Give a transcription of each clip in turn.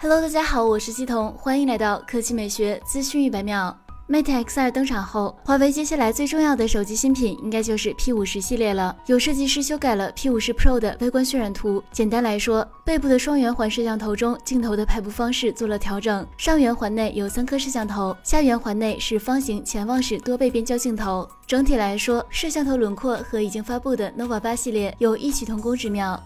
Hello，大家好，我是西彤，欢迎来到科技美学资讯一百秒。Mate X2 登场后，华为接下来最重要的手机新品应该就是 P50 系列了。有设计师修改了 P50 Pro 的外观渲染图，简单来说，背部的双圆环摄像头中镜头的排布方式做了调整，上圆环内有三颗摄像头，下圆环内是方形潜望式多倍变焦镜头。整体来说，摄像头轮廓和已经发布的 Nova 8系列有异曲同工之妙。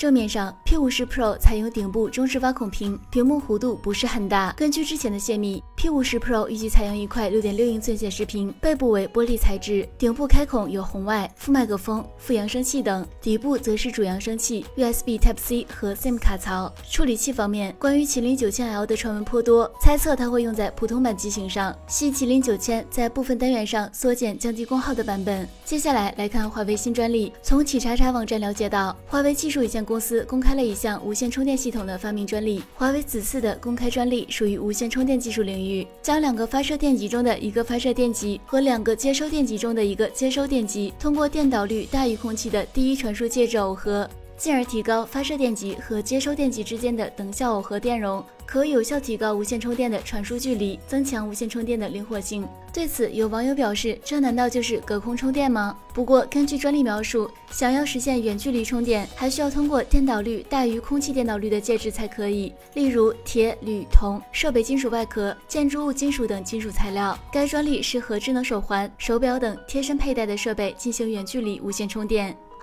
正面上，P50 Pro 采用顶部中置挖孔屏，屏幕弧度不是很大。根据之前的泄密，P50 Pro 预计采用一块6.6英寸显示屏，背部为玻璃材质，顶部开孔有红外、副麦克风、副扬声器等，底部则是主扬声器、USB Type-C 和 SIM 卡槽。处理器方面，关于麒麟 9000L 的传闻颇多，猜测它会用在普通版机型上，系麒麟9000在部分单元上缩减降低功耗的版本。接下来来看华为新专利，从企查查网站了解到，华为技术有限公司公开了一项无线充电系统的发明专利。华为此次的公开专利属于无线充电技术领域，将两个发射电极中的一个发射电极和两个接收电极中的一个接收电极，通过电导率大于空气的第一传输介质耦合，进而提高发射电极和接收电极之间的等效耦合电容。可有效提高无线充电的传输距离，增强无线充电的灵活性。对此，有网友表示：“这难道就是隔空充电吗？”不过，根据专利描述，想要实现远距离充电，还需要通过电导率大于空气电导率的介质才可以，例如铁、铝、铜、设备金属外壳、建筑物金属等金属材料。该专利适合智能手环、手表等贴身佩戴的设备进行远距离无线充电。